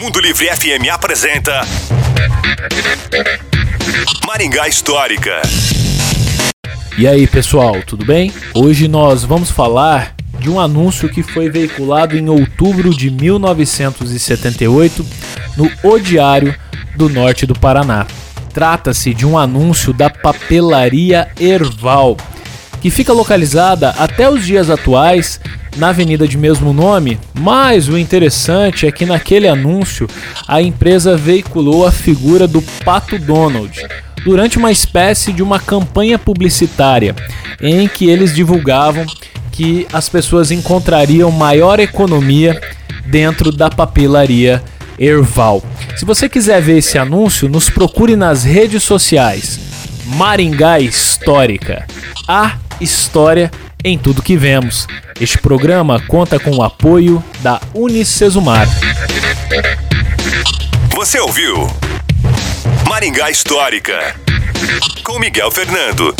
Mundo Livre FM apresenta Maringá Histórica. E aí, pessoal, tudo bem? Hoje nós vamos falar de um anúncio que foi veiculado em outubro de 1978 no O Diário do Norte do Paraná. Trata-se de um anúncio da papelaria Erval, que fica localizada até os dias atuais na avenida de mesmo nome, mas o interessante é que naquele anúncio a empresa veiculou a figura do Pato Donald durante uma espécie de uma campanha publicitária em que eles divulgavam que as pessoas encontrariam maior economia dentro da papelaria Erval. Se você quiser ver esse anúncio, nos procure nas redes sociais. Maringá Histórica. A história em tudo que vemos. Este programa conta com o apoio da Unicesumar. Você ouviu Maringá Histórica com Miguel Fernando.